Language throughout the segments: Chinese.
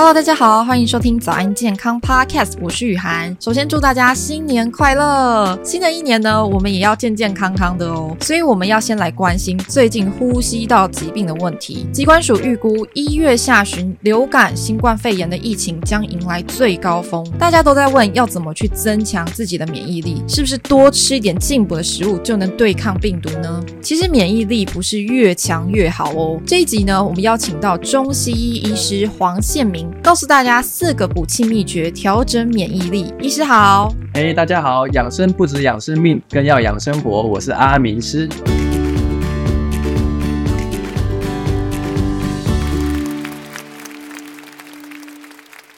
Hello，大家好，欢迎收听早安健康 Podcast，我是雨涵。首先祝大家新年快乐！新的一年呢，我们也要健健康康的哦。所以我们要先来关心最近呼吸道疾病的问题。疾管署预估一月下旬流感、新冠肺炎的疫情将迎来最高峰。大家都在问要怎么去增强自己的免疫力，是不是多吃一点进补的食物就能对抗病毒呢？其实免疫力不是越强越好哦。这一集呢，我们邀请到中西医医师黄宪明。告诉大家四个补气秘诀，调整免疫力。医师好，哎，大家好，养生不止养生命，更要养生活。我是阿明师。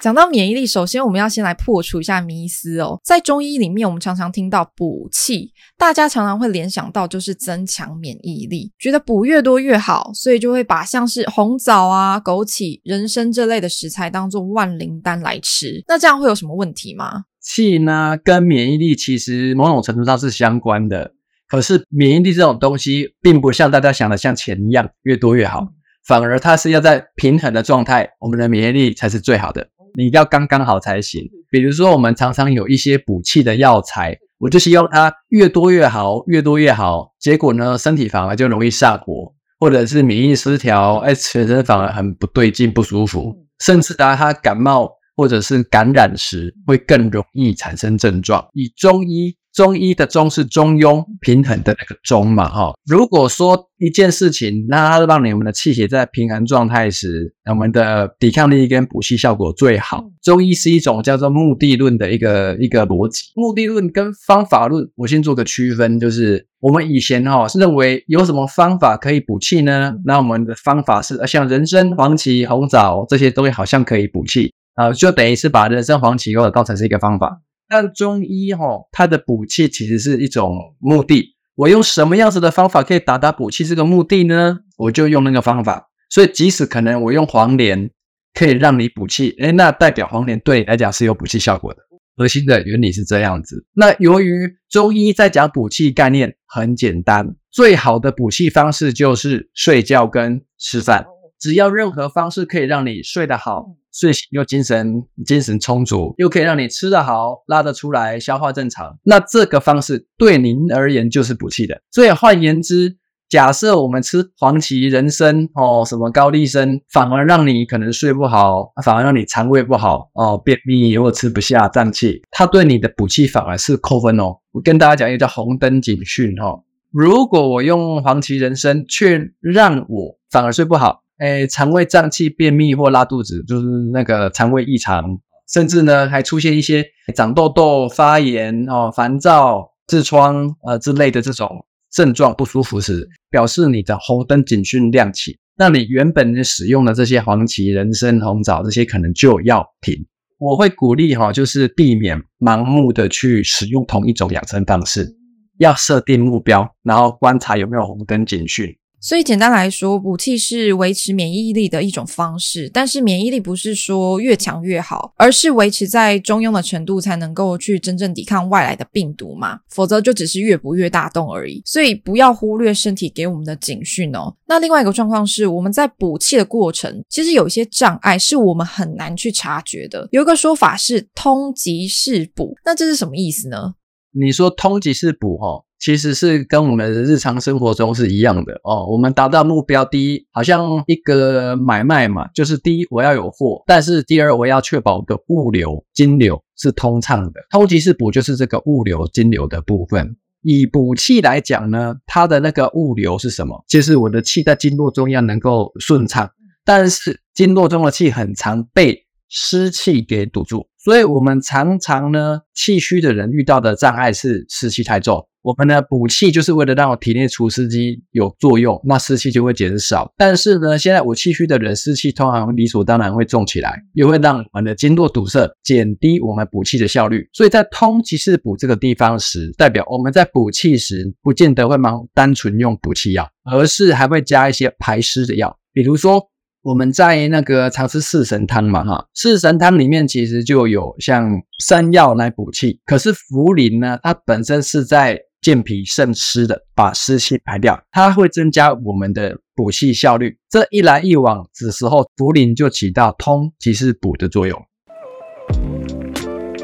讲到免疫力，首先我们要先来破除一下迷思哦。在中医里面，我们常常听到补气，大家常常会联想到就是增强免疫力，觉得补越多越好，所以就会把像是红枣啊、枸杞、人参这类的食材当做万灵丹来吃。那这样会有什么问题吗？气呢，跟免疫力其实某种程度上是相关的，可是免疫力这种东西，并不像大家想的像钱一样越多越好，反而它是要在平衡的状态，我们的免疫力才是最好的。你要刚刚好才行。比如说，我们常常有一些补气的药材，我就希望它越多越好，越多越好。结果呢，身体反而就容易上火，或者是免疫失调，哎，全身反而很不对劲、不舒服，甚至当他感冒或者是感染时，会更容易产生症状。以中医。中医的中是中庸平衡的那个中嘛，哈。如果说一件事情，那它让你们的气血在平衡状态时，我们的抵抗力跟补气效果最好。中医是一种叫做目的论的一个一个逻辑。目的论跟方法论，我先做个区分，就是我们以前哈是认为有什么方法可以补气呢？那我们的方法是像人参、黄芪、红枣这些东西好像可以补气啊，就等于是把人参、黄芪或者当成是一个方法。但中医哈、哦，它的补气其实是一种目的。我用什么样子的方法可以达到补气这个目的呢？我就用那个方法。所以，即使可能我用黄连可以让你补气，诶，那代表黄连对你来讲是有补气效果的。核心的原理是这样子。那由于中医在讲补气概念很简单，最好的补气方式就是睡觉跟吃饭。只要任何方式可以让你睡得好。睡醒又精神精神充足，又可以让你吃得好、拉得出来、消化正常，那这个方式对您而言就是补气的。所以换言之，假设我们吃黄芪、人参哦，什么高丽参，反而让你可能睡不好，反而让你肠胃不好哦，便秘或吃不下、胀气，它对你的补气反而是扣分哦。我跟大家讲一个叫红灯警讯哈、哦，如果我用黄芪、人参，却让我反而睡不好。诶，肠胃胀气、便秘或拉肚子，就是那个肠胃异常，甚至呢还出现一些长痘痘、发炎哦、烦躁、痔疮呃之类的这种症状不舒服时，表示你的红灯警讯亮起，那你原本使用的这些黄芪、人参、红枣这些可能就要停。我会鼓励哈，就是避免盲目的去使用同一种养生方式，要设定目标，然后观察有没有红灯警讯。所以简单来说，补气是维持免疫力的一种方式，但是免疫力不是说越强越好，而是维持在中庸的程度才能够去真正抵抗外来的病毒嘛，否则就只是越补越大洞而已。所以不要忽略身体给我们的警讯哦。那另外一个状况是，我们在补气的过程，其实有一些障碍是我们很难去察觉的。有一个说法是通即是补，那这是什么意思呢？你说通即是补，哈。其实是跟我们的日常生活中是一样的哦。我们达到目标，第一，好像一个买卖嘛，就是第一我要有货，但是第二我要确保的物流金流是通畅的。通即是补，就是这个物流金流的部分。以补气来讲呢，它的那个物流是什么？就是我的气在经络中要能够顺畅，但是经络中的气很常被湿气给堵住，所以我们常常呢，气虚的人遇到的障碍是湿气太重。我们呢补气就是为了让我体内除湿机有作用，那湿气就会减少。但是呢，现在我气虚的人，湿气通常理所当然会重起来，也会让我们的经络堵塞，减低我们补气的效率。所以在通即是补这个地方时，代表我们在补气时，不见得会盲单纯用补气药，而是还会加一些排湿的药，比如说。我们在那个常吃四神汤嘛，哈，四神汤里面其实就有像山药来补气，可是茯苓呢，它本身是在健脾渗湿的，把湿气排掉，它会增加我们的补气效率。这一来一往，的时候茯苓就起到通即是补的作用。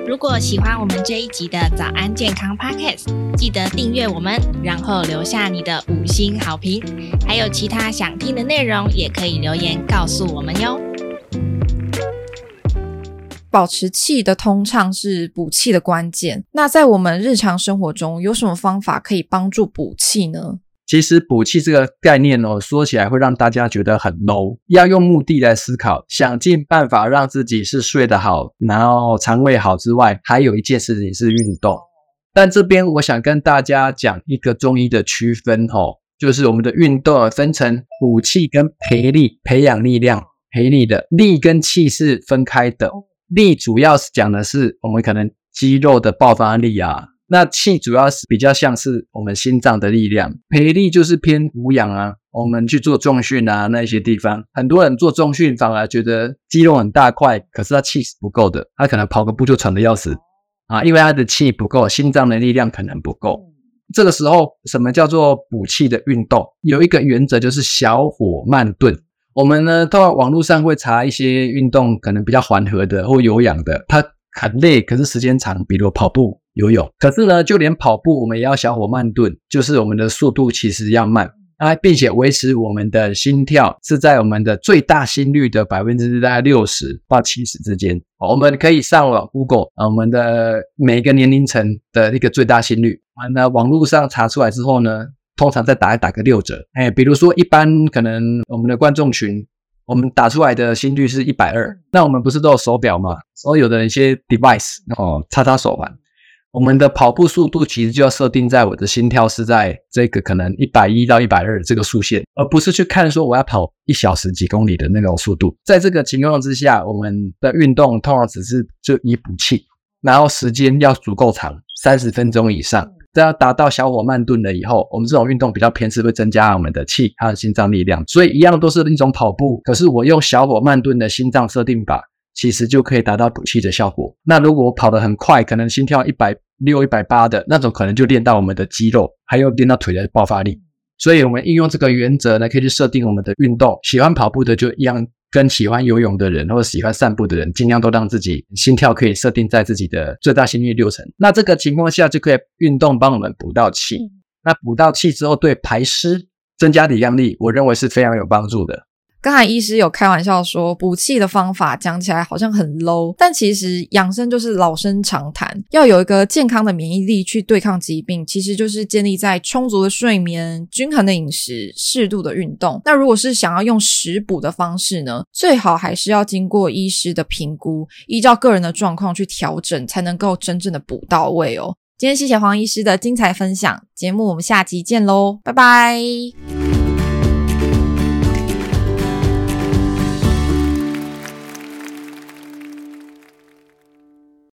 如果喜欢我们这一集的早安健康 Podcast，记得订阅我们，然后留下你的五星好评。还有其他想听的内容，也可以留言告诉我们哟。保持气的通畅是补气的关键。那在我们日常生活中，有什么方法可以帮助补气呢？其实补气这个概念哦，说起来会让大家觉得很 low。要用目的来思考，想尽办法让自己是睡得好，然后肠胃好之外，还有一件事情是运动。但这边我想跟大家讲一个中医的区分哦，就是我们的运动分成补气跟培力，培养力量，培力的力跟气是分开的。力主要是讲的是我们可能肌肉的爆发力啊，那气主要是比较像是我们心脏的力量。培力就是偏无氧啊，我们去做重训啊，那些地方，很多人做重训反而觉得肌肉很大块，可是他气是不够的，他可能跑个步就喘得要死啊，因为他的气不够，心脏的力量可能不够。这个时候，什么叫做补气的运动？有一个原则就是小火慢炖。我们呢，到网络上会查一些运动，可能比较缓和的或有氧的，它很累，可是时间长，比如跑步、游泳。可是呢，就连跑步，我们也要小火慢炖，就是我们的速度其实要慢啊，并且维持我们的心跳是在我们的最大心率的百分之大概六十到七十之间。我们可以上网 Google 啊，我们的每个年龄层的一个最大心率啊，那网络上查出来之后呢，通常再打打个六折，哎，比如说一般可能我们的观众群，我们打出来的心率是一百二，那我们不是都有手表吗？所有的一些 device 哦，插插手环，我们的跑步速度其实就要设定在我的心跳是在这个可能一百一到一百二这个速线，而不是去看说我要跑一小时几公里的那种速度。在这个情况之下，我们的运动通常只是就以补气，然后时间要足够长，三十分钟以上。这要达到小火慢炖了以后，我们这种运动比较偏是会增加我们的气，还有心脏力量。所以一样都是一种跑步，可是我用小火慢炖的心脏设定法，其实就可以达到补气的效果。那如果我跑得很快，可能心跳一百六、一百八的那种，可能就练到我们的肌肉，还有练到腿的爆发力。所以我们应用这个原则呢，可以去设定我们的运动。喜欢跑步的就一样。跟喜欢游泳的人或者喜欢散步的人，尽量都让自己心跳可以设定在自己的最大心率六成。那这个情况下就可以运动帮我们补到气。那补到气之后，对排湿、增加抵抗力，我认为是非常有帮助的。刚才医师有开玩笑说，补气的方法讲起来好像很 low，但其实养生就是老生常谈。要有一个健康的免疫力去对抗疾病，其实就是建立在充足的睡眠、均衡的饮食、适度的运动。那如果是想要用食补的方式呢，最好还是要经过医师的评估，依照个人的状况去调整，才能够真正的补到位哦。今天谢谢黄医师的精彩分享，节目我们下集见喽，拜拜。